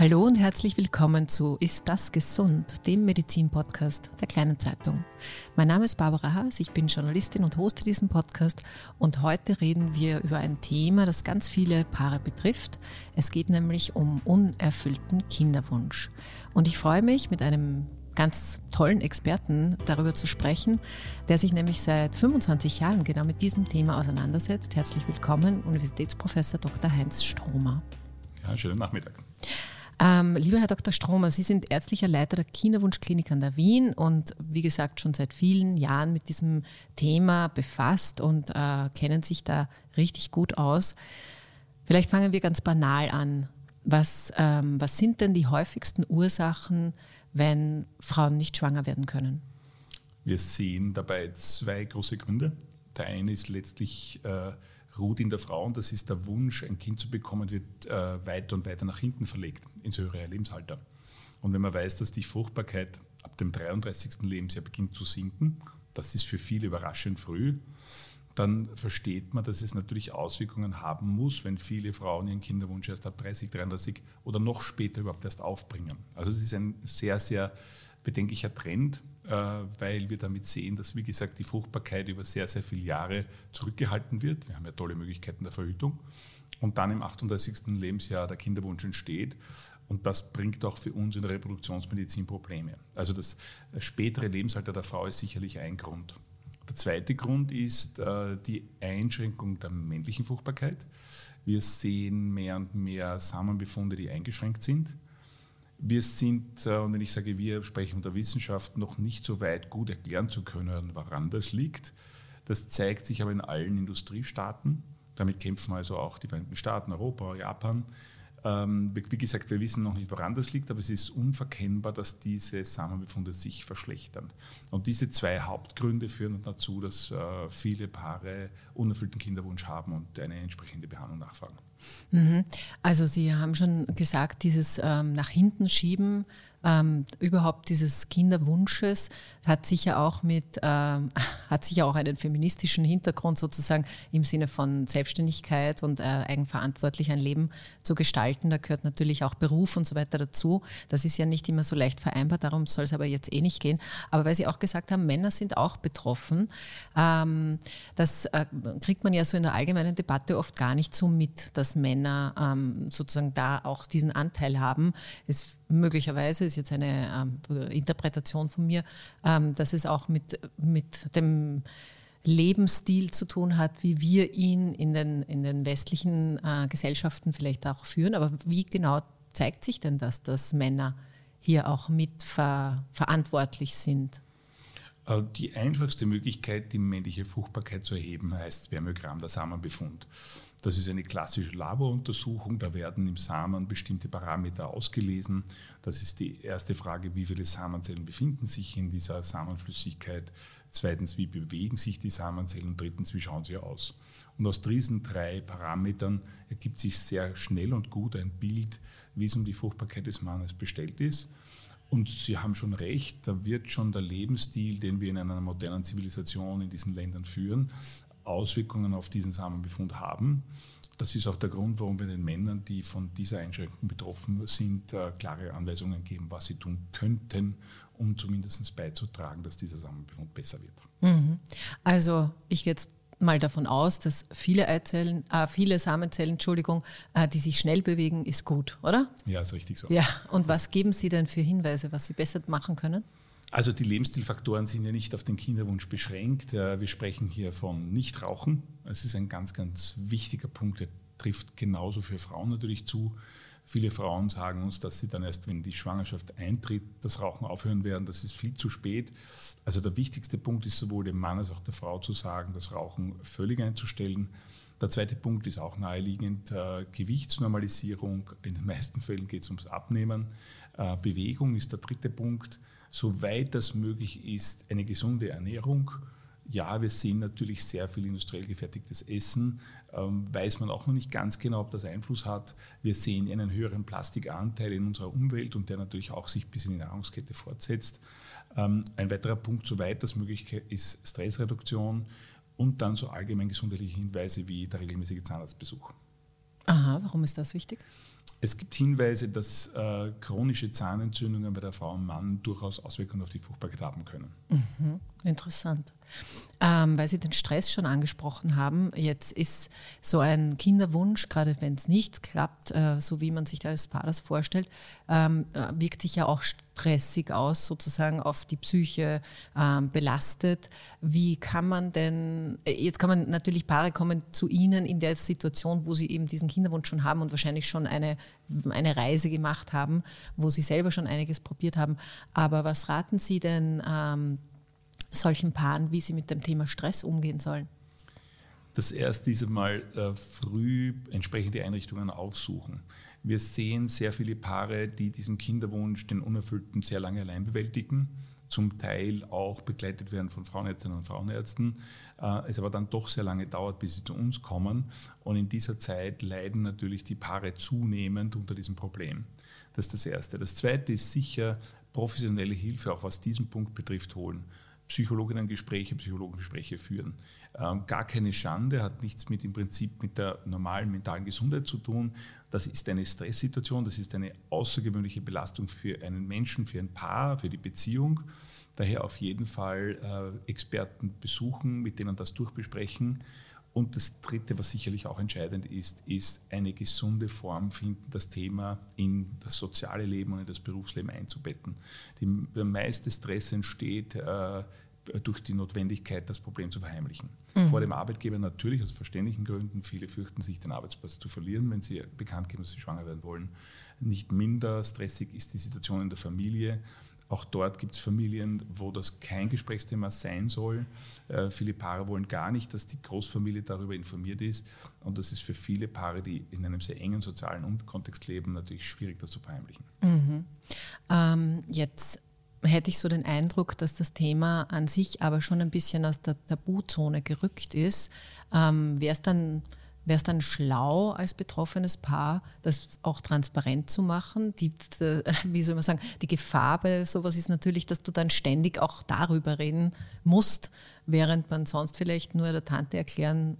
Hallo und herzlich willkommen zu Ist das gesund, dem Medizin-Podcast der kleinen Zeitung. Mein Name ist Barbara Haas, ich bin Journalistin und hoste diesen Podcast und heute reden wir über ein Thema, das ganz viele Paare betrifft. Es geht nämlich um unerfüllten Kinderwunsch. Und ich freue mich, mit einem ganz tollen Experten darüber zu sprechen, der sich nämlich seit 25 Jahren genau mit diesem Thema auseinandersetzt. Herzlich willkommen, Universitätsprofessor Dr. Heinz Stromer. Ja, schönen Nachmittag. Ähm, lieber Herr Dr. Stromer, Sie sind ärztlicher Leiter der Kinderwunschklinik an der Wien und wie gesagt schon seit vielen Jahren mit diesem Thema befasst und äh, kennen sich da richtig gut aus. Vielleicht fangen wir ganz banal an. Was, ähm, was sind denn die häufigsten Ursachen, wenn Frauen nicht schwanger werden können? Wir sehen dabei zwei große Gründe. Der eine ist letztlich äh, ruht in der Frau und das ist der Wunsch, ein Kind zu bekommen, wird äh, weiter und weiter nach hinten verlegt, ins höhere Lebensalter. Und wenn man weiß, dass die Fruchtbarkeit ab dem 33. Lebensjahr beginnt zu sinken, das ist für viele überraschend früh, dann versteht man, dass es natürlich Auswirkungen haben muss, wenn viele Frauen ihren Kinderwunsch erst ab 30, 33 oder noch später überhaupt erst aufbringen. Also es ist ein sehr, sehr bedenklicher Trend, weil wir damit sehen, dass, wie gesagt, die Fruchtbarkeit über sehr, sehr viele Jahre zurückgehalten wird. Wir haben ja tolle Möglichkeiten der Verhütung. Und dann im 38. Lebensjahr der Kinderwunsch entsteht. Und das bringt auch für uns in der Reproduktionsmedizin Probleme. Also das spätere Lebensalter der Frau ist sicherlich ein Grund. Der zweite Grund ist äh, die Einschränkung der männlichen Fruchtbarkeit. Wir sehen mehr und mehr Samenbefunde, die eingeschränkt sind. Wir sind, äh, und wenn ich sage wir, sprechen der Wissenschaft, noch nicht so weit gut erklären zu können, woran das liegt. Das zeigt sich aber in allen Industriestaaten. Damit kämpfen also auch die Vereinigten Staaten, Europa, Japan. Ähm, wie gesagt, wir wissen noch nicht, woran das liegt, aber es ist unverkennbar, dass diese Samenbefunde sich verschlechtern. Und diese zwei Hauptgründe führen dazu, dass äh, viele Paare unerfüllten Kinderwunsch haben und eine entsprechende Behandlung nachfragen. Mhm. Also Sie haben schon gesagt, dieses ähm, nach hinten schieben ähm, überhaupt dieses Kinderwunsches hat sicher auch mit, ähm, hat sicher auch einen feministischen Hintergrund sozusagen im Sinne von Selbstständigkeit und äh, eigenverantwortlich ein Leben zu gestalten. Da gehört natürlich auch Beruf und so weiter dazu. Das ist ja nicht immer so leicht vereinbar, darum soll es aber jetzt eh nicht gehen. Aber weil Sie auch gesagt haben, Männer sind auch betroffen, ähm, das äh, kriegt man ja so in der allgemeinen Debatte oft gar nicht so mit, dass Männer ähm, sozusagen da auch diesen Anteil haben. Es möglicherweise ist jetzt eine ähm, Interpretation von mir, ähm, dass es auch mit, mit dem Lebensstil zu tun hat, wie wir ihn in den, in den westlichen äh, Gesellschaften vielleicht auch führen. Aber wie genau zeigt sich denn das, dass Männer hier auch mit ver verantwortlich sind? Äh, die einfachste Möglichkeit, die männliche Fruchtbarkeit zu erheben, heißt Spermiogramm, der Samenbefund. Das ist eine klassische Laboruntersuchung. Da werden im Samen bestimmte Parameter ausgelesen. Das ist die erste Frage, wie viele Samenzellen befinden sich in dieser Samenflüssigkeit. Zweitens, wie bewegen sich die Samenzellen? Und drittens, wie schauen sie aus? Und aus diesen drei Parametern ergibt sich sehr schnell und gut ein Bild, wie es um die Fruchtbarkeit des Mannes bestellt ist. Und Sie haben schon recht, da wird schon der Lebensstil, den wir in einer modernen Zivilisation in diesen Ländern führen, Auswirkungen auf diesen Samenbefund haben. Das ist auch der Grund, warum wir den Männern, die von dieser Einschränkung betroffen sind, äh, klare Anweisungen geben, was sie tun könnten, um zumindest beizutragen, dass dieser Samenbefund besser wird. Mhm. Also ich gehe jetzt mal davon aus, dass viele Eizellen, äh, viele Samenzellen, Entschuldigung, äh, die sich schnell bewegen, ist gut, oder? Ja, ist richtig so. Ja, und was geben Sie denn für Hinweise, was Sie besser machen können? Also die Lebensstilfaktoren sind ja nicht auf den Kinderwunsch beschränkt. Wir sprechen hier von Nichtrauchen. Es ist ein ganz, ganz wichtiger Punkt, der trifft genauso für Frauen natürlich zu. Viele Frauen sagen uns, dass sie dann erst, wenn die Schwangerschaft eintritt, das Rauchen aufhören werden. Das ist viel zu spät. Also der wichtigste Punkt ist sowohl dem Mann als auch der Frau zu sagen, das Rauchen völlig einzustellen. Der zweite Punkt ist auch naheliegend, äh, Gewichtsnormalisierung. In den meisten Fällen geht es ums Abnehmen. Äh, Bewegung ist der dritte Punkt soweit das möglich ist, eine gesunde Ernährung. Ja, wir sehen natürlich sehr viel industriell gefertigtes Essen. Ähm, weiß man auch noch nicht ganz genau, ob das Einfluss hat. Wir sehen einen höheren Plastikanteil in unserer Umwelt und der natürlich auch sich bis in die Nahrungskette fortsetzt. Ähm, ein weiterer Punkt, soweit das möglich ist, Stressreduktion und dann so allgemein gesundheitliche Hinweise wie der regelmäßige Zahnarztbesuch. Aha, warum ist das wichtig? Es gibt Hinweise, dass äh, chronische Zahnentzündungen bei der Frau und Mann durchaus Auswirkungen auf die Fruchtbarkeit haben können. Mhm, interessant. Ähm, weil Sie den Stress schon angesprochen haben, jetzt ist so ein Kinderwunsch, gerade wenn es nicht klappt, äh, so wie man sich da als Paar das vorstellt, ähm, äh, wirkt sich ja auch stressig aus, sozusagen auf die Psyche ähm, belastet. Wie kann man denn, äh, jetzt kann man natürlich, Paare kommen zu Ihnen in der Situation, wo sie eben diesen Kinderwunsch schon haben und wahrscheinlich schon eine, eine Reise gemacht haben, wo sie selber schon einiges probiert haben. Aber was raten Sie denn ähm, solchen Paaren, wie sie mit dem Thema Stress umgehen sollen? Das erste ist äh, früh entsprechende Einrichtungen aufsuchen. Wir sehen sehr viele Paare, die diesen Kinderwunsch, den Unerfüllten, sehr lange allein bewältigen, zum Teil auch begleitet werden von Frauenärztinnen und Frauenärzten, äh, es aber dann doch sehr lange dauert, bis sie zu uns kommen. Und in dieser Zeit leiden natürlich die Paare zunehmend unter diesem Problem. Das ist das Erste. Das Zweite ist sicher professionelle Hilfe, auch was diesen Punkt betrifft, holen. Psychologinnen-Gespräche, Psychologengespräche führen. Ähm, gar keine Schande, hat nichts mit im Prinzip mit der normalen mentalen Gesundheit zu tun. Das ist eine Stresssituation, das ist eine außergewöhnliche Belastung für einen Menschen, für ein Paar, für die Beziehung. Daher auf jeden Fall äh, Experten besuchen, mit denen das durchbesprechen. Und das Dritte, was sicherlich auch entscheidend ist, ist eine gesunde Form finden, das Thema in das soziale Leben und in das Berufsleben einzubetten. Die, der meiste Stress entsteht äh, durch die Notwendigkeit, das Problem zu verheimlichen. Mhm. Vor dem Arbeitgeber natürlich aus verständlichen Gründen. Viele fürchten sich, den Arbeitsplatz zu verlieren, wenn sie bekannt geben, dass sie schwanger werden wollen. Nicht minder stressig ist die Situation in der Familie. Auch dort gibt es Familien, wo das kein Gesprächsthema sein soll. Äh, viele Paare wollen gar nicht, dass die Großfamilie darüber informiert ist. Und das ist für viele Paare, die in einem sehr engen sozialen Kontext leben, natürlich schwierig, das zu verheimlichen. Mhm. Ähm, jetzt hätte ich so den Eindruck, dass das Thema an sich aber schon ein bisschen aus der Tabuzone gerückt ist. Ähm, Wäre es dann Wäre es dann schlau, als betroffenes Paar das auch transparent zu machen? Die, die, wie soll man sagen, die Gefahr bei sowas ist natürlich, dass du dann ständig auch darüber reden musst, während man sonst vielleicht nur der Tante erklären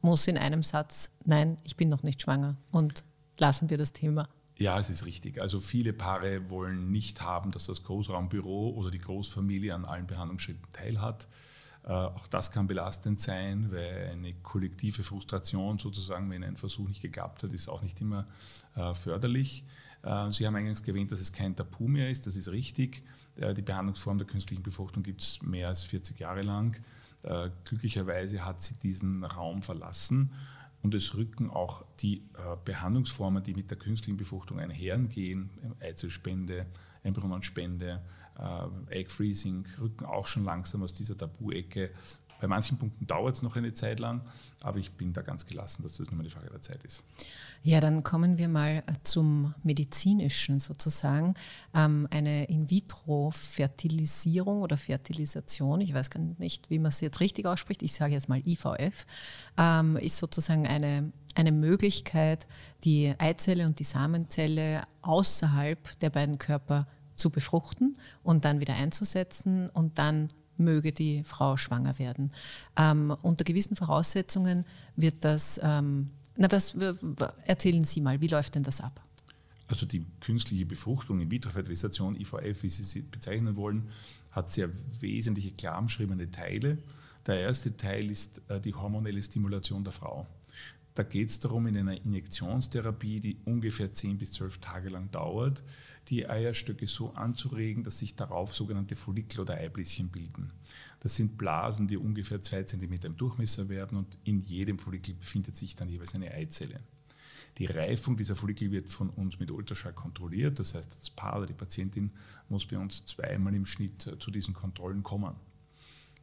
muss in einem Satz, nein, ich bin noch nicht schwanger und lassen wir das Thema. Ja, es ist richtig. Also viele Paare wollen nicht haben, dass das Großraumbüro oder die Großfamilie an allen Behandlungsschritten teilhat. Äh, auch das kann belastend sein, weil eine kollektive Frustration sozusagen, wenn ein Versuch nicht geklappt hat, ist auch nicht immer äh, förderlich. Äh, Sie haben eingangs erwähnt, dass es kein Tabu mehr ist, das ist richtig. Die Behandlungsform der künstlichen Befruchtung gibt es mehr als 40 Jahre lang. Glücklicherweise hat sie diesen Raum verlassen und es rücken auch die Behandlungsformen, die mit der künstlichen Befruchtung einhergehen, Eizellspende, Embryonenspende, äh, Egg Freezing rücken auch schon langsam aus dieser Tabu-Ecke. Bei manchen Punkten dauert es noch eine Zeit lang, aber ich bin da ganz gelassen, dass das nur eine Frage der Zeit ist. Ja, dann kommen wir mal zum medizinischen sozusagen. Ähm, eine In-vitro-Fertilisierung oder Fertilisation, ich weiß gar nicht, wie man es jetzt richtig ausspricht, ich sage jetzt mal IVF, ähm, ist sozusagen eine, eine Möglichkeit, die Eizelle und die Samenzelle außerhalb der beiden Körper zu befruchten und dann wieder einzusetzen und dann möge die Frau schwanger werden. Ähm, unter gewissen Voraussetzungen wird das, ähm, na was, erzählen Sie mal, wie läuft denn das ab? Also die künstliche Befruchtung, In-vitro-Fertilisation, IVF, wie Sie sie bezeichnen wollen, hat sehr wesentliche klar umschriebene Teile. Der erste Teil ist äh, die hormonelle Stimulation der Frau. Da geht es darum, in einer Injektionstherapie, die ungefähr 10 bis 12 Tage lang dauert, die Eierstöcke so anzuregen, dass sich darauf sogenannte Follikel oder Eibläschen bilden. Das sind Blasen, die ungefähr 2 cm im Durchmesser werden und in jedem Follikel befindet sich dann jeweils eine Eizelle. Die Reifung dieser Follikel wird von uns mit Ultraschall kontrolliert. Das heißt, das Paar oder die Patientin muss bei uns zweimal im Schnitt äh, zu diesen Kontrollen kommen.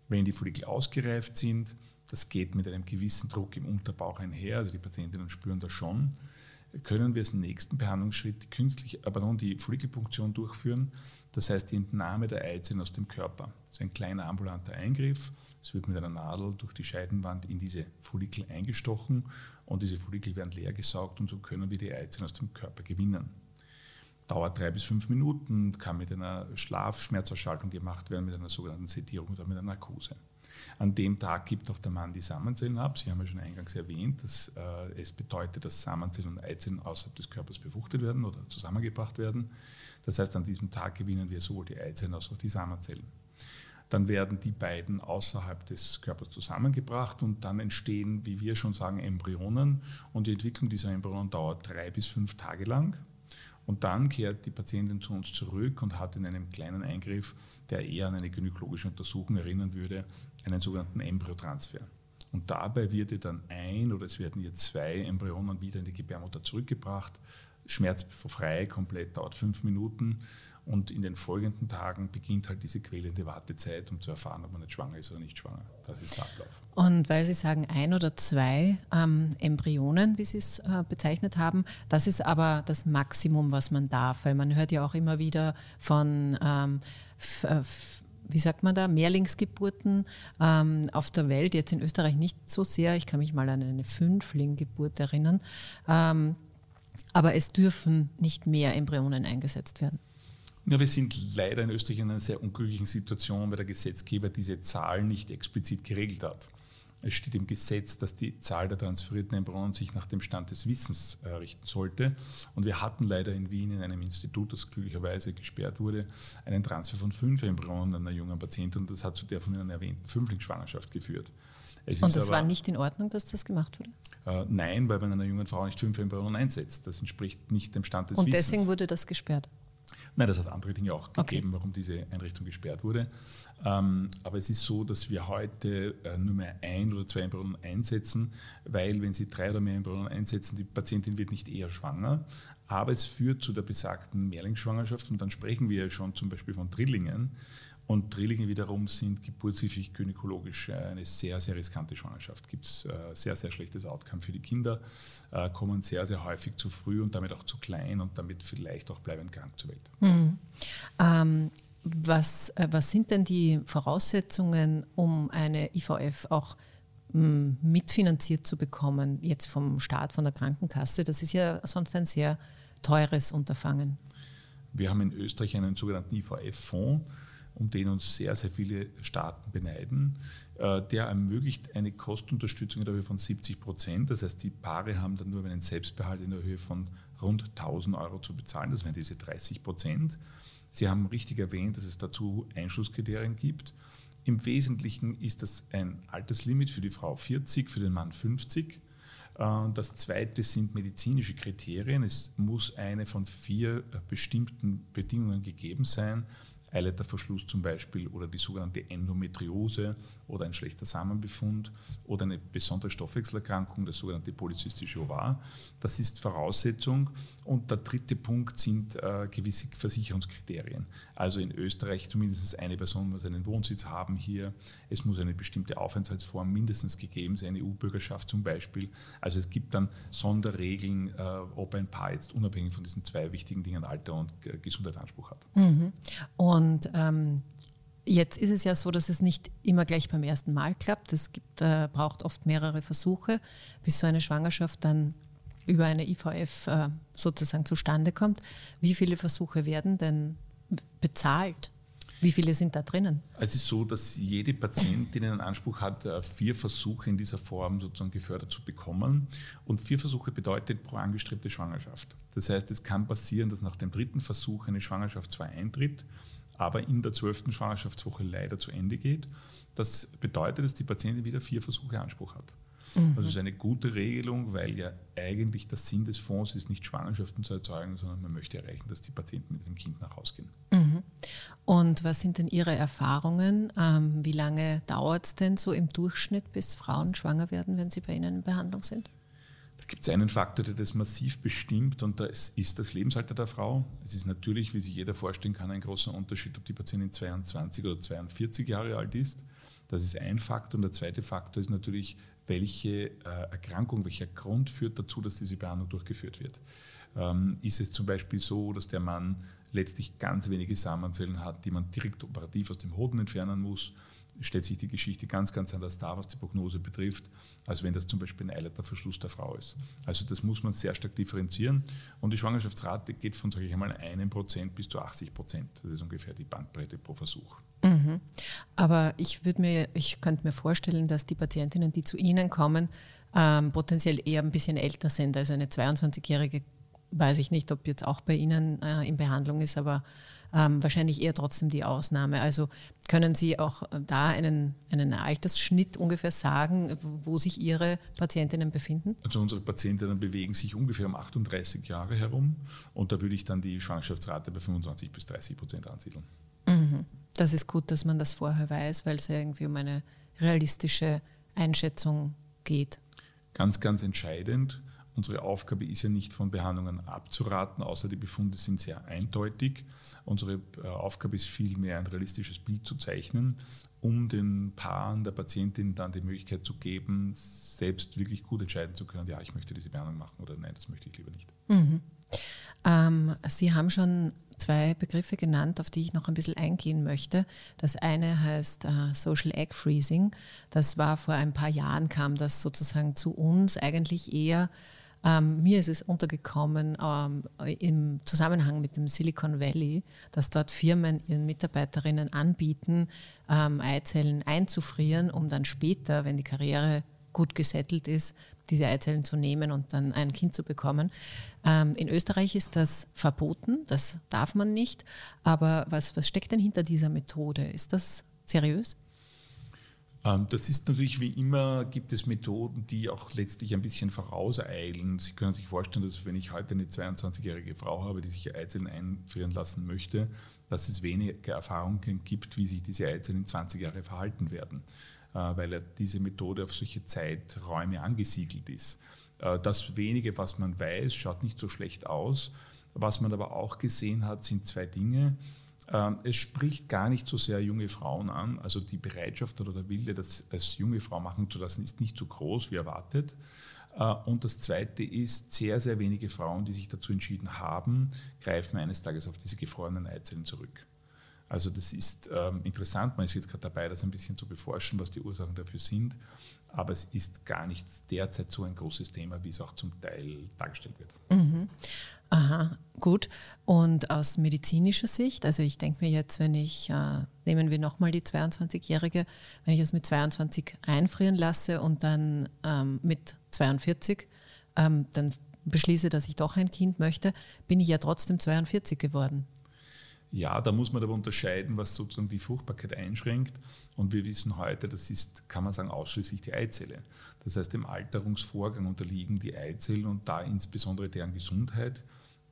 Wenn die Follikel ausgereift sind, das geht mit einem gewissen Druck im Unterbauch einher, also die Patientinnen spüren das schon, können wir als nächsten Behandlungsschritt die künstliche, aber nun die Follikelpunktion durchführen, das heißt die Entnahme der Eizellen aus dem Körper. Das ist ein kleiner ambulanter Eingriff. Es wird mit einer Nadel durch die Scheidenwand in diese Follikel eingestochen und diese Follikel werden leer gesaugt und so können wir die Eizellen aus dem Körper gewinnen. Dauert drei bis fünf Minuten, kann mit einer Schlafschmerzausschaltung gemacht werden, mit einer sogenannten Sedierung oder mit einer Narkose. An dem Tag gibt auch der Mann die Samenzellen ab. Sie haben ja schon eingangs erwähnt, dass äh, es bedeutet, dass Samenzellen und Eizellen außerhalb des Körpers befruchtet werden oder zusammengebracht werden. Das heißt, an diesem Tag gewinnen wir sowohl die Eizellen als auch die Samenzellen. Dann werden die beiden außerhalb des Körpers zusammengebracht und dann entstehen, wie wir schon sagen, Embryonen. Und die Entwicklung dieser Embryonen dauert drei bis fünf Tage lang. Und dann kehrt die Patientin zu uns zurück und hat in einem kleinen Eingriff, der eher an eine gynäkologische Untersuchung erinnern würde, einen sogenannten Embryotransfer. Und dabei wird ihr dann ein oder es werden ihr zwei Embryonen wieder in die Gebärmutter zurückgebracht. Schmerzfrei, komplett, dauert fünf Minuten. Und in den folgenden Tagen beginnt halt diese quälende Wartezeit, um zu erfahren, ob man nicht schwanger ist oder nicht schwanger. Das ist der Ablauf. Und weil Sie sagen ein oder zwei ähm, Embryonen, wie Sie es äh, bezeichnet haben, das ist aber das Maximum, was man darf. Weil man hört ja auch immer wieder von ähm, äh, wie sagt man da, Mehrlingsgeburten ähm, auf der Welt, jetzt in Österreich nicht so sehr. Ich kann mich mal an eine Fünflinggeburt erinnern. Ähm, aber es dürfen nicht mehr Embryonen eingesetzt werden. Ja, wir sind leider in Österreich in einer sehr unglücklichen Situation, weil der Gesetzgeber diese Zahl nicht explizit geregelt hat. Es steht im Gesetz, dass die Zahl der transferierten Embryonen sich nach dem Stand des Wissens äh, richten sollte. Und wir hatten leider in Wien in einem Institut, das glücklicherweise gesperrt wurde, einen Transfer von fünf Embryonen einer jungen Patientin und das hat zu der von Ihnen erwähnten Fünflingsschwangerschaft geführt. Es und das aber, war nicht in Ordnung, dass das gemacht wurde? Äh, nein, weil man einer jungen Frau nicht fünf Embryonen einsetzt. Das entspricht nicht dem Stand des und Wissens. Und deswegen wurde das gesperrt? Nein, das hat andere Dinge auch gegeben, okay. warum diese Einrichtung gesperrt wurde. Ähm, aber es ist so, dass wir heute äh, nur mehr ein oder zwei Embryonen einsetzen, weil wenn Sie drei oder mehr Embryonen einsetzen, die Patientin wird nicht eher schwanger, aber es führt zu der besagten Mehrlingsschwangerschaft und dann sprechen wir ja schon zum Beispiel von Drillingen. Und Drillinge wiederum sind geburtshilflich gynäkologisch eine sehr, sehr riskante Schwangerschaft. Gibt es äh, sehr, sehr schlechtes Outcome für die Kinder, äh, kommen sehr, sehr häufig zu früh und damit auch zu klein und damit vielleicht auch bleibend krank zur Welt. Mhm. Ähm, was, äh, was sind denn die Voraussetzungen, um eine IVF auch hm, mitfinanziert zu bekommen, jetzt vom Staat, von der Krankenkasse? Das ist ja sonst ein sehr teures Unterfangen. Wir haben in Österreich einen sogenannten IVF-Fonds um den uns sehr, sehr viele Staaten beneiden. Äh, der ermöglicht eine Kostenunterstützung in der Höhe von 70 Prozent. Das heißt, die Paare haben dann nur einen Selbstbehalt in der Höhe von rund 1000 Euro zu bezahlen. Das wären diese 30 Prozent. Sie haben richtig erwähnt, dass es dazu Einschlusskriterien gibt. Im Wesentlichen ist das ein Alterslimit für die Frau 40, für den Mann 50. Äh, das zweite sind medizinische Kriterien. Es muss eine von vier bestimmten Bedingungen gegeben sein. Eileiterverschluss zum Beispiel oder die sogenannte Endometriose oder ein schlechter Samenbefund oder eine besondere Stoffwechselerkrankung, das sogenannte polyzystische Ovar. Das ist Voraussetzung. Und der dritte Punkt sind äh, gewisse Versicherungskriterien. Also in Österreich zumindest eine Person muss einen Wohnsitz haben hier. Es muss eine bestimmte Aufenthaltsform mindestens gegeben sein, EU-Bürgerschaft zum Beispiel. Also es gibt dann Sonderregeln, äh, ob ein Paar jetzt unabhängig von diesen zwei wichtigen Dingen Alter und äh, Gesundheit Anspruch hat. Mhm. Und und ähm, jetzt ist es ja so, dass es nicht immer gleich beim ersten Mal klappt. Es gibt, äh, braucht oft mehrere Versuche, bis so eine Schwangerschaft dann über eine IVF äh, sozusagen zustande kommt. Wie viele Versuche werden denn bezahlt? Wie viele sind da drinnen? Es ist so, dass jede Patientin einen Anspruch hat, äh, vier Versuche in dieser Form sozusagen gefördert zu bekommen. Und vier Versuche bedeutet pro angestrebte Schwangerschaft. Das heißt, es kann passieren, dass nach dem dritten Versuch eine Schwangerschaft zwar eintritt, aber in der zwölften Schwangerschaftswoche leider zu Ende geht. Das bedeutet, dass die Patientin wieder vier Versuche Anspruch hat. Mhm. Also es ist eine gute Regelung, weil ja eigentlich der Sinn des Fonds ist, nicht Schwangerschaften zu erzeugen, sondern man möchte erreichen, dass die Patienten mit dem Kind nach Hause gehen. Mhm. Und was sind denn Ihre Erfahrungen? Ähm, wie lange dauert es denn so im Durchschnitt, bis Frauen schwanger werden, wenn sie bei Ihnen in Behandlung sind? Gibt es einen Faktor, der das massiv bestimmt und das ist das Lebensalter der Frau. Es ist natürlich, wie sich jeder vorstellen kann, ein großer Unterschied, ob die Patientin 22 oder 42 Jahre alt ist. Das ist ein Faktor. Und der zweite Faktor ist natürlich, welche äh, Erkrankung, welcher Grund führt dazu, dass diese Behandlung durchgeführt wird. Ähm, ist es zum Beispiel so, dass der Mann letztlich ganz wenige Samenzellen hat, die man direkt operativ aus dem Hoden entfernen muss, stellt sich die Geschichte ganz, ganz anders dar, was die Prognose betrifft, als wenn das zum Beispiel ein Eileiterverschluss der Frau ist. Also das muss man sehr stark differenzieren. Und die Schwangerschaftsrate geht von, sage ich einmal, einem Prozent bis zu 80 Prozent. Das ist ungefähr die Bandbreite pro Versuch. Mhm. Aber ich würde mir, ich könnte mir vorstellen, dass die Patientinnen, die zu Ihnen kommen, ähm, potenziell eher ein bisschen älter sind. Also eine 22-Jährige weiß ich nicht, ob jetzt auch bei Ihnen äh, in Behandlung ist, aber ähm, wahrscheinlich eher trotzdem die Ausnahme. Also können Sie auch da einen, einen Altersschnitt ungefähr sagen, wo sich Ihre Patientinnen befinden? Also unsere Patientinnen bewegen sich ungefähr um 38 Jahre herum und da würde ich dann die Schwangerschaftsrate bei 25 bis 30 Prozent ansiedeln. Mhm. Das ist gut, dass man das vorher weiß, weil es ja irgendwie um eine realistische Einschätzung geht. Ganz, ganz entscheidend Unsere Aufgabe ist ja nicht von Behandlungen abzuraten, außer die Befunde sind sehr eindeutig. Unsere äh, Aufgabe ist vielmehr ein realistisches Bild zu zeichnen, um den Paaren der Patientin dann die Möglichkeit zu geben, selbst wirklich gut entscheiden zu können, ja, ich möchte diese Behandlung machen oder nein, das möchte ich lieber nicht. Mhm. Ähm, Sie haben schon zwei Begriffe genannt, auf die ich noch ein bisschen eingehen möchte. Das eine heißt äh, Social Egg Freezing. Das war vor ein paar Jahren, kam das sozusagen zu uns eigentlich eher ähm, mir ist es untergekommen ähm, im Zusammenhang mit dem Silicon Valley, dass dort Firmen ihren Mitarbeiterinnen anbieten, ähm, Eizellen einzufrieren, um dann später, wenn die Karriere gut gesettelt ist, diese Eizellen zu nehmen und dann ein Kind zu bekommen. Ähm, in Österreich ist das verboten, das darf man nicht. Aber was, was steckt denn hinter dieser Methode? Ist das seriös? Ähm, das ist natürlich wie immer, gibt es Methoden, die auch letztlich ein bisschen vorauseilen. Sie können sich vorstellen, dass wenn ich heute eine 22-jährige Frau habe, die sich Eizellen einfrieren lassen möchte, dass es wenige Erfahrungen gibt, wie sich diese Eizellen in 20 Jahre verhalten werden, äh, weil diese Methode auf solche Zeiträume angesiedelt ist. Äh, das wenige, was man weiß, schaut nicht so schlecht aus. Was man aber auch gesehen hat, sind zwei Dinge. Ähm, es spricht gar nicht so sehr junge Frauen an. Also die Bereitschaft oder der Wille, das als junge Frau machen zu lassen, ist nicht so groß wie erwartet. Äh, und das Zweite ist, sehr, sehr wenige Frauen, die sich dazu entschieden haben, greifen eines Tages auf diese gefrorenen Eizellen zurück. Also das ist ähm, interessant, man ist jetzt gerade dabei, das ein bisschen zu beforschen, was die Ursachen dafür sind, aber es ist gar nicht derzeit so ein großes Thema, wie es auch zum Teil dargestellt wird. Mhm. Aha, gut. Und aus medizinischer Sicht, also ich denke mir jetzt, wenn ich, äh, nehmen wir nochmal die 22-Jährige, wenn ich es mit 22 einfrieren lasse und dann ähm, mit 42 ähm, dann beschließe, dass ich doch ein Kind möchte, bin ich ja trotzdem 42 geworden. Ja, da muss man aber unterscheiden, was sozusagen die Fruchtbarkeit einschränkt. Und wir wissen heute, das ist, kann man sagen, ausschließlich die Eizelle. Das heißt, dem Alterungsvorgang unterliegen die Eizellen und da insbesondere deren Gesundheit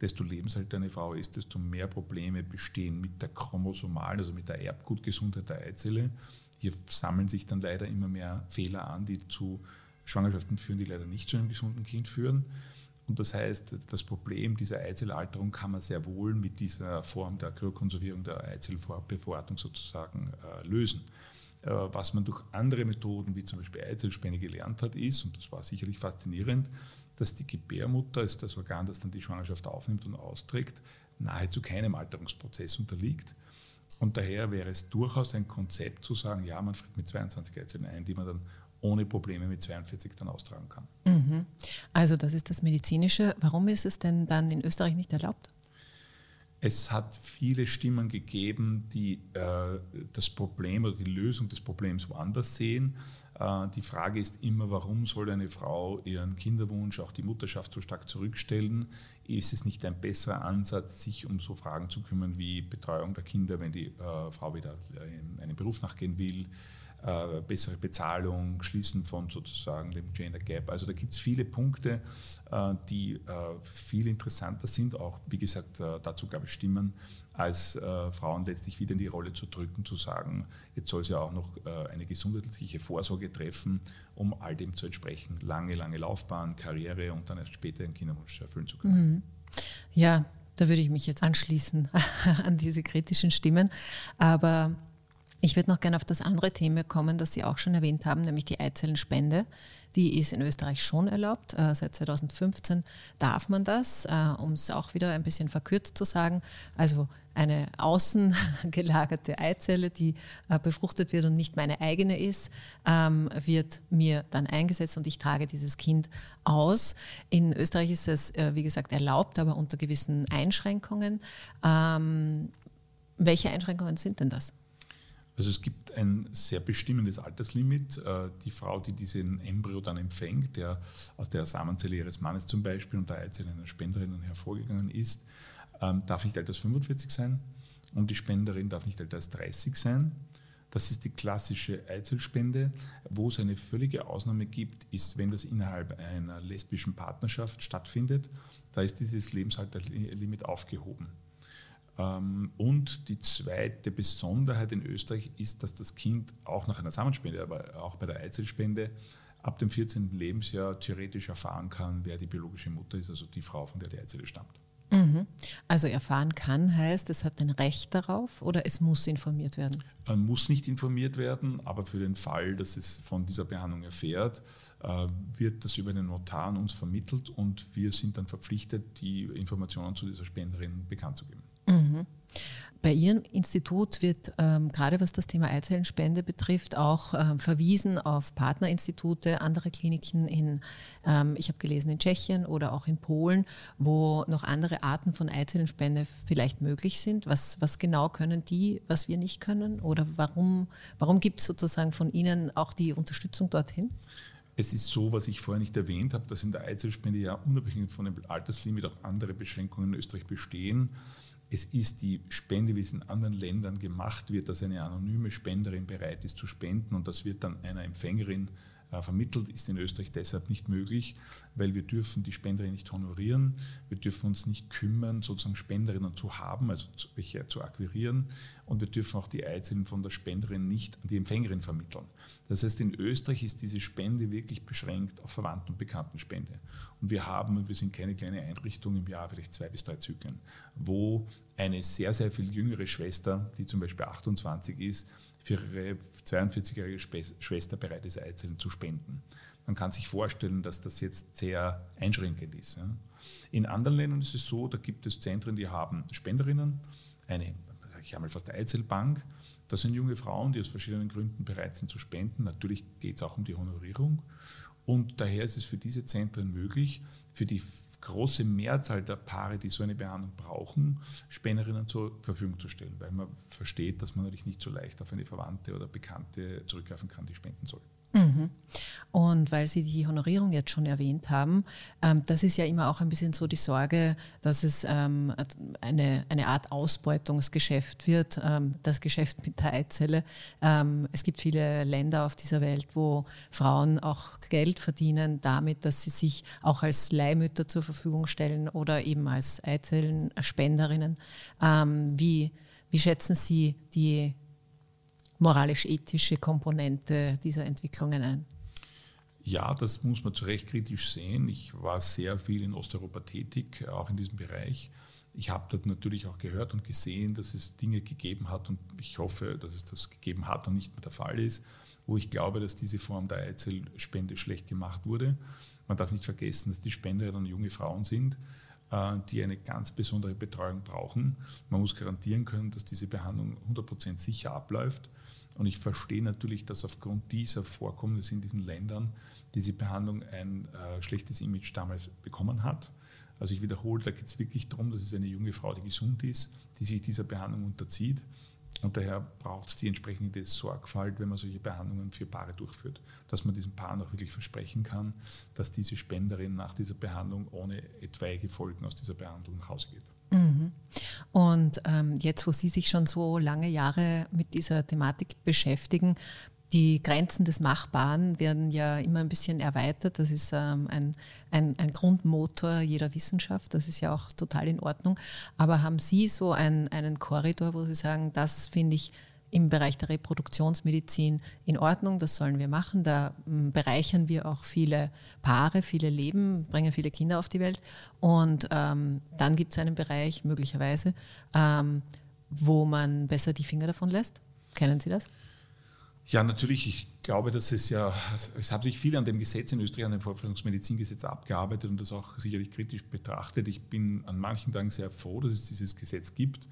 desto lebensälter eine Frau ist, desto mehr Probleme bestehen mit der chromosomalen, also mit der Erbgutgesundheit der Eizelle. Hier sammeln sich dann leider immer mehr Fehler an, die zu Schwangerschaften führen, die leider nicht zu einem gesunden Kind führen. Und das heißt, das Problem dieser Eizellalterung kann man sehr wohl mit dieser Form der Kryokonservierung der Eizellbevorratung sozusagen äh, lösen. Äh, was man durch andere Methoden, wie zum Beispiel Eizellspende, gelernt hat, ist, und das war sicherlich faszinierend, dass die Gebärmutter, ist das Organ, das dann die Schwangerschaft aufnimmt und austrägt, nahezu keinem Alterungsprozess unterliegt. Und daher wäre es durchaus ein Konzept zu sagen, ja, man friert mit 22 Eizellen ein, die man dann ohne Probleme mit 42 dann austragen kann. Mhm. Also das ist das Medizinische. Warum ist es denn dann in Österreich nicht erlaubt? Es hat viele Stimmen gegeben, die äh, das Problem oder die Lösung des Problems woanders sehen. Äh, die Frage ist immer, warum soll eine Frau ihren Kinderwunsch, auch die Mutterschaft so stark zurückstellen? Ist es nicht ein besserer Ansatz, sich um so Fragen zu kümmern wie Betreuung der Kinder, wenn die äh, Frau wieder in einen Beruf nachgehen will? Äh, bessere Bezahlung, Schließen von sozusagen dem Gender Gap. Also da gibt es viele Punkte, äh, die äh, viel interessanter sind, auch wie gesagt, äh, dazu gab es Stimmen, als äh, Frauen letztlich wieder in die Rolle zu drücken, zu sagen, jetzt soll sie auch noch äh, eine gesundheitliche Vorsorge treffen, um all dem zu entsprechen. Lange, lange Laufbahn, Karriere und dann erst später einen Kinderwunsch erfüllen zu können. Mhm. Ja, da würde ich mich jetzt anschließen an diese kritischen Stimmen. Aber Ich würde noch gerne auf das andere Thema kommen, das Sie auch schon erwähnt haben, nämlich die Eizellenspende. Die ist in Österreich schon erlaubt. Äh, seit 2015 darf man das, äh, um es auch wieder ein bisschen verkürzt zu sagen. Also eine außen gelagerte Eizelle, die äh, befruchtet wird und nicht meine eigene ist, ähm, wird mir dann eingesetzt und ich trage dieses Kind aus. In Österreich ist es, wie gesagt, erlaubt, aber unter gewissen Einschränkungen. Ähm, welche Einschränkungen sind denn das? Also es gibt ein sehr bestimmendes Alterslimit. Äh, die Frau, die diesen Embryo dann empfängt, der aus der Samenzelle ihres Mannes zum Beispiel und der Eizelle einer Spenderin hervorgegangen ist, ähm, darf nicht älter als 45 sein und die Spenderin darf nicht älter als 30 sein. Das ist die klassische Eizellspende. Wo es eine völlige Ausnahme gibt, ist, wenn das innerhalb einer lesbischen Partnerschaft stattfindet. Da ist dieses Lebensalterlimit aufgehoben. Ähm, und die zweite Besonderheit in Österreich ist, dass das Kind auch nach einer Samenspende, aber auch bei der Eizellspende ab dem 14. Lebensjahr theoretisch erfahren kann, wer die biologische Mutter ist, also die Frau, von der die Eizelle stammt. Mhm. Also erfahren kann heißt, es hat ein Recht darauf oder es muss informiert werden? Man muss nicht informiert werden, aber für den Fall, dass es von dieser Behandlung erfährt, äh, wird das über den Notar an uns vermittelt und wir sind dann verpflichtet, die Informationen zu dieser Spenderin bekannt zu geben. Mhm. Bei Ihrem Institut wird ähm, gerade was das Thema Eizellenspende betrifft auch ähm, verwiesen auf Partnerinstitute, andere Kliniken in, ähm, ich habe gelesen, in Tschechien oder auch in Polen, wo noch andere Arten von Eizellenspende vielleicht möglich sind. Was, was genau können die, was wir nicht können? Oder warum, warum gibt es sozusagen von Ihnen auch die Unterstützung dorthin? Es ist so, was ich vorher nicht erwähnt habe, dass in der Eizellspende ja unabhängig von dem Alterslimit auch andere Beschränkungen in Österreich bestehen. Es ist die Spende, wie es in anderen Ländern gemacht wird, dass eine anonyme Spenderin bereit ist zu spenden und das wird dann einer Empfängerin vermittelt, ist in Österreich deshalb nicht möglich, weil wir dürfen die Spenderin nicht honorieren, wir dürfen uns nicht kümmern, sozusagen Spenderinnen zu haben, also welche zu akquirieren und wir dürfen auch die Eizellen von der Spenderin nicht an die Empfängerin vermitteln. Das heißt, in Österreich ist diese Spende wirklich beschränkt auf Verwandten- und Bekanntenspende. Und wir haben, und wir sind keine kleine Einrichtung, im Jahr vielleicht zwei bis drei Zyklen, wo eine sehr, sehr viel jüngere Schwester, die zum Beispiel 28 ist, für ihre 42-jährige Schwester bereit ist, Eizellen zu spenden. Man kann sich vorstellen, dass das jetzt sehr einschränkend ist. In anderen Ländern ist es so, da gibt es Zentren, die haben Spenderinnen, eine, ich habe mal fast Eizellbank. Das sind junge Frauen, die aus verschiedenen Gründen bereit sind zu spenden. Natürlich geht es auch um die Honorierung. Und daher ist es für diese Zentren möglich, für die große Mehrzahl der Paare, die so eine Behandlung brauchen, Spenderinnen zur Verfügung zu stellen, weil man versteht, dass man natürlich nicht so leicht auf eine Verwandte oder Bekannte zurückgreifen kann, die spenden soll. Mhm. Und weil Sie die Honorierung jetzt schon erwähnt haben, ähm, das ist ja immer auch ein bisschen so die Sorge, dass es ähm, eine, eine Art Ausbeutungsgeschäft wird, ähm, das Geschäft mit der Eizelle. Ähm, es gibt viele Länder auf dieser Welt, wo Frauen auch Geld verdienen damit, dass sie sich auch als Leihmütter zur Verfügung stellen oder eben als Eizellenspenderinnen. Ähm, wie, wie schätzen Sie die moralisch-ethische Komponente dieser Entwicklungen ein? Ja, das muss man zu Recht kritisch sehen. Ich war sehr viel in Osteuropa tätig, auch in diesem Bereich. Ich habe dort natürlich auch gehört und gesehen, dass es Dinge gegeben hat und ich hoffe, dass es das gegeben hat und nicht mehr der Fall ist, wo ich glaube, dass diese Form der Eizellspende schlecht gemacht wurde. Man darf nicht vergessen, dass die Spenderinnen junge Frauen sind, äh, die eine ganz besondere Betreuung brauchen. Man muss garantieren können, dass diese Behandlung 100% sicher abläuft. Und ich verstehe natürlich, dass aufgrund dieser Vorkommnisse in diesen Ländern diese Behandlung ein äh, schlechtes Image damals bekommen hat. Also ich wiederhole, da geht es wirklich darum, dass es eine junge Frau, die gesund ist, die sich dieser Behandlung unterzieht. Und daher braucht es die entsprechende Sorgfalt, wenn man solche Behandlungen für Paare durchführt, dass man diesen Paaren auch wirklich versprechen kann, dass diese Spenderin nach dieser Behandlung ohne etwaige Folgen aus dieser Behandlung nach Hause geht. Mhm. Und ähm, jetzt, wo Sie sich schon so lange Jahre mit dieser Thematik beschäftigen, die Grenzen des Machbaren werden ja immer ein bisschen erweitert. Das ist ähm, ein, ein, ein, Grundmotor jeder Wissenschaft. Das ist ja auch total in Ordnung. Aber haben Sie so ein, einen Korridor, wo Sie sagen, das finde ich im Bereich der Reproduktionsmedizin in Ordnung, das sollen wir machen. Da hm, bereichern wir auch viele Paare, viele Leben, bringen viele Kinder auf die Welt. Und ähm, dann gibt es einen Bereich möglicherweise, ähm, wo man besser die Finger davon lässt. Kennen Sie das? Ja, natürlich. Ich glaube, dass es ja, es haben sich viele an dem Gesetz in Österreich, an dem Vorbereitungsmedizingesetz abgearbeitet und das auch sicherlich kritisch betrachtet. Ich bin an manchen Tagen sehr froh, dass es dieses Gesetz gibt,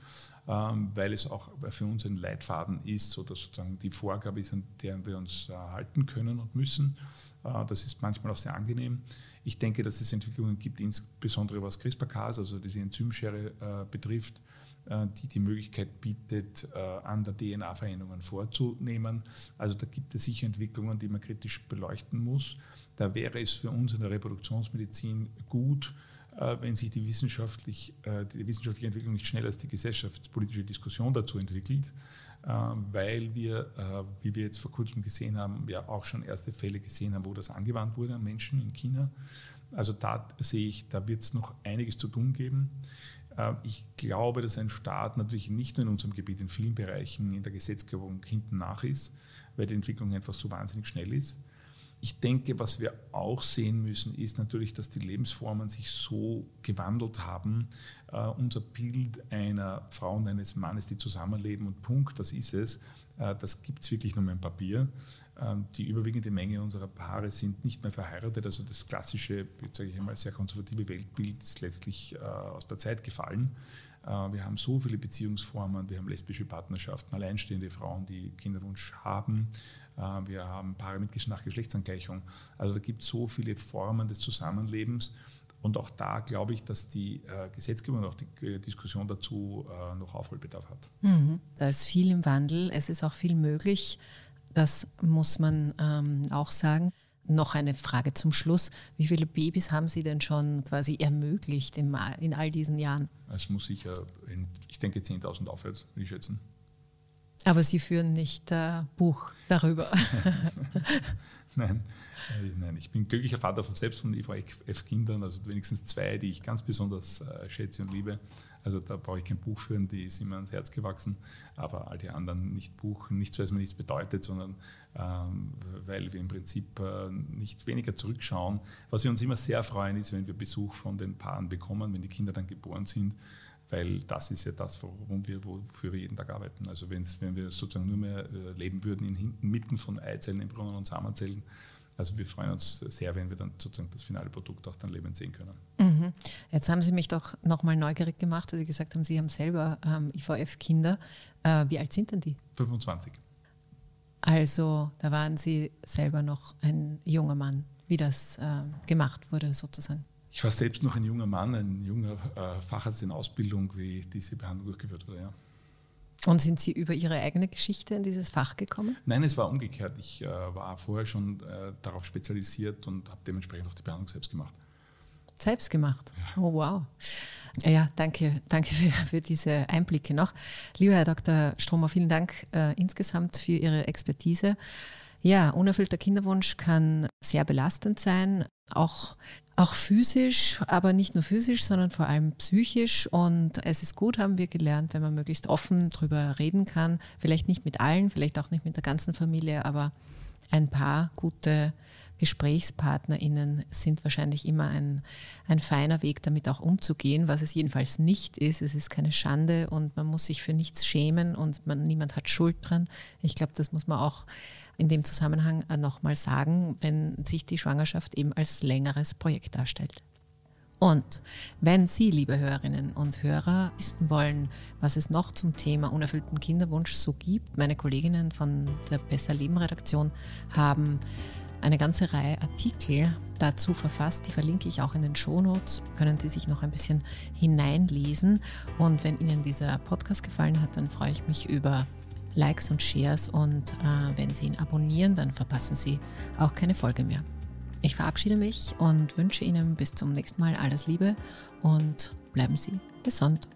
ähm, weil es auch für uns ein Leitfaden ist oder sozusagen die Vorgabe ist, an der wir uns halten können und müssen. Äh, das ist manchmal auch sehr angenehm. Ich denke, dass es Entwicklungen gibt, insbesondere was CRISPR-Cas, also diese Enzymschere äh, betrifft, äh, die die Möglichkeit bietet, äh, an der DNA Veränderungen vorzunehmen. Also da gibt es sicher Entwicklungen, die man kritisch beleuchten muss. Da wäre es für uns in der Reproduktionsmedizin gut, äh, wenn sich die, wissenschaftlich, die wissenschaftliche Entwicklung nicht schneller als die gesellschaftspolitische Diskussion dazu entwickelt, weil wir, wie wir jetzt vor kurzem gesehen haben, ja auch schon erste Fälle gesehen haben, wo das angewandt wurde an Menschen in China. Also da sehe ich, da wird es noch einiges zu tun geben. Äh, ich glaube, dass ein Staat natürlich nicht nur in unserem Gebiet, in vielen Bereichen in der Gesetzgebung hinten nach ist, weil die Entwicklung einfach so wahnsinnig schnell ist. Ich denke, was wir auch sehen müssen, ist natürlich, dass die Lebensformen sich so gewandelt haben. Uh, unser Bild einer Frau und eines Mannes, die zusammenleben und Punkt, das ist es, uh, das gibt es wirklich nur mehr im Papier. Ähm, die überwiegende Menge unserer Paare sind nicht mehr verheiratet. Also das klassische, sage ich einmal, sehr konservative Weltbild ist letztlich äh, aus der Zeit gefallen. Wir haben so viele Beziehungsformen, wir haben lesbische Partnerschaften, alleinstehende Frauen, die Kinderwunsch haben. Äh, wir haben Paare mit nach Geschlechtsangleichung. Also da gibt es so viele Formen des Zusammenlebens. Und auch da glaube ich, dass die Gesetzgebung und auch die Diskussion dazu noch Aufholbedarf hat. Mhm. Da ist viel im Wandel, es ist auch viel möglich. Das muss man ähm, auch sagen. Noch eine Frage zum Schluss. Wie viele Babys haben Sie denn schon quasi ermöglicht in, in all diesen Jahren? Es muss sicher, in, ich denke, 10.000 aufwärts, würde ich schätzen. Aber Sie führen nicht äh, Buch darüber. nein, äh, nein, ich bin glücklicher Vater von selbst von IVF-Kindern, also wenigstens zwei, die ich ganz besonders äh, schätze und liebe. Also da brauche ich kein Buch führen, die sind mir ans Herz gewachsen, aber all die anderen nicht buchen, nicht so, dass mir nichts bedeutet, sondern ähm, weil wir im Prinzip äh, nicht weniger zurückschauen. Was wir uns immer sehr freuen, ist, wenn wir Besuch von den Paaren bekommen, wenn die Kinder dann geboren sind weil das ist ja das, worum wir, wofür wir jeden Tag arbeiten. Also wenn wir sozusagen nur mehr äh, leben würden in, inmitten von Eizellen, Embryonen und Samenzellen, also wir freuen uns sehr, wenn wir dann sozusagen das finale Produkt auch dann lebend sehen können. Mhm. Jetzt haben Sie mich doch nochmal neugierig gemacht, dass Sie gesagt haben, Sie haben selber ähm, IVF-Kinder. Äh, wie alt sind denn die? 25. Also da waren Sie selber noch ein junger Mann, wie das äh, gemacht wurde sozusagen. Ich war selbst noch ein junger Mann, ein junger äh, Facharzt in Ausbildung, wie diese Behandlung durchgeführt wurde. Ja. Und sind Sie über Ihre eigene Geschichte in dieses Fach gekommen? Nein, es war umgekehrt. Ich äh, war vorher schon äh, darauf spezialisiert und habe dementsprechend auch die Behandlung selbst gemacht. Selbst gemacht? Ja. Oh, wow. Ja, danke, danke für, für, diese Einblicke noch. Lieber Herr Dr. Stromer, vielen Dank äh, insgesamt für Ihre Expertise. Ja, unerfüllter Kinderwunsch kann sehr belastend sein, auch, auch physisch, aber nicht nur physisch, sondern vor allem psychisch. Und es ist gut, haben wir gelernt, wenn man möglichst offen darüber reden kann. Vielleicht nicht mit allen, vielleicht auch nicht mit der ganzen Familie, aber ein paar gute GesprächspartnerInnen sind wahrscheinlich immer ein, ein feiner Weg, damit auch umzugehen, was es jedenfalls nicht ist. Es ist keine Schande und man muss sich für nichts schämen und man, niemand hat Schuld dran. Ich glaube, das muss man auch in dem Zusammenhang nochmal sagen, wenn sich die Schwangerschaft eben als längeres Projekt darstellt. Und wenn Sie, liebe Hörerinnen und Hörer, wissen wollen, was es noch zum Thema unerfüllten Kinderwunsch so gibt, meine Kolleginnen von der Besser Leben Redaktion haben eine ganze Reihe Artikel dazu verfasst. Die verlinke ich auch in den Shownotes. Können Sie sich noch ein bisschen hineinlesen. Und wenn Ihnen dieser Podcast gefallen hat, dann freue ich mich über Likes und Shares und äh, wenn Sie ihn abonnieren, dann verpassen Sie auch keine Folge mehr. Ich verabschiede mich und wünsche Ihnen bis zum nächsten Mal alles Liebe und bleiben Sie gesund.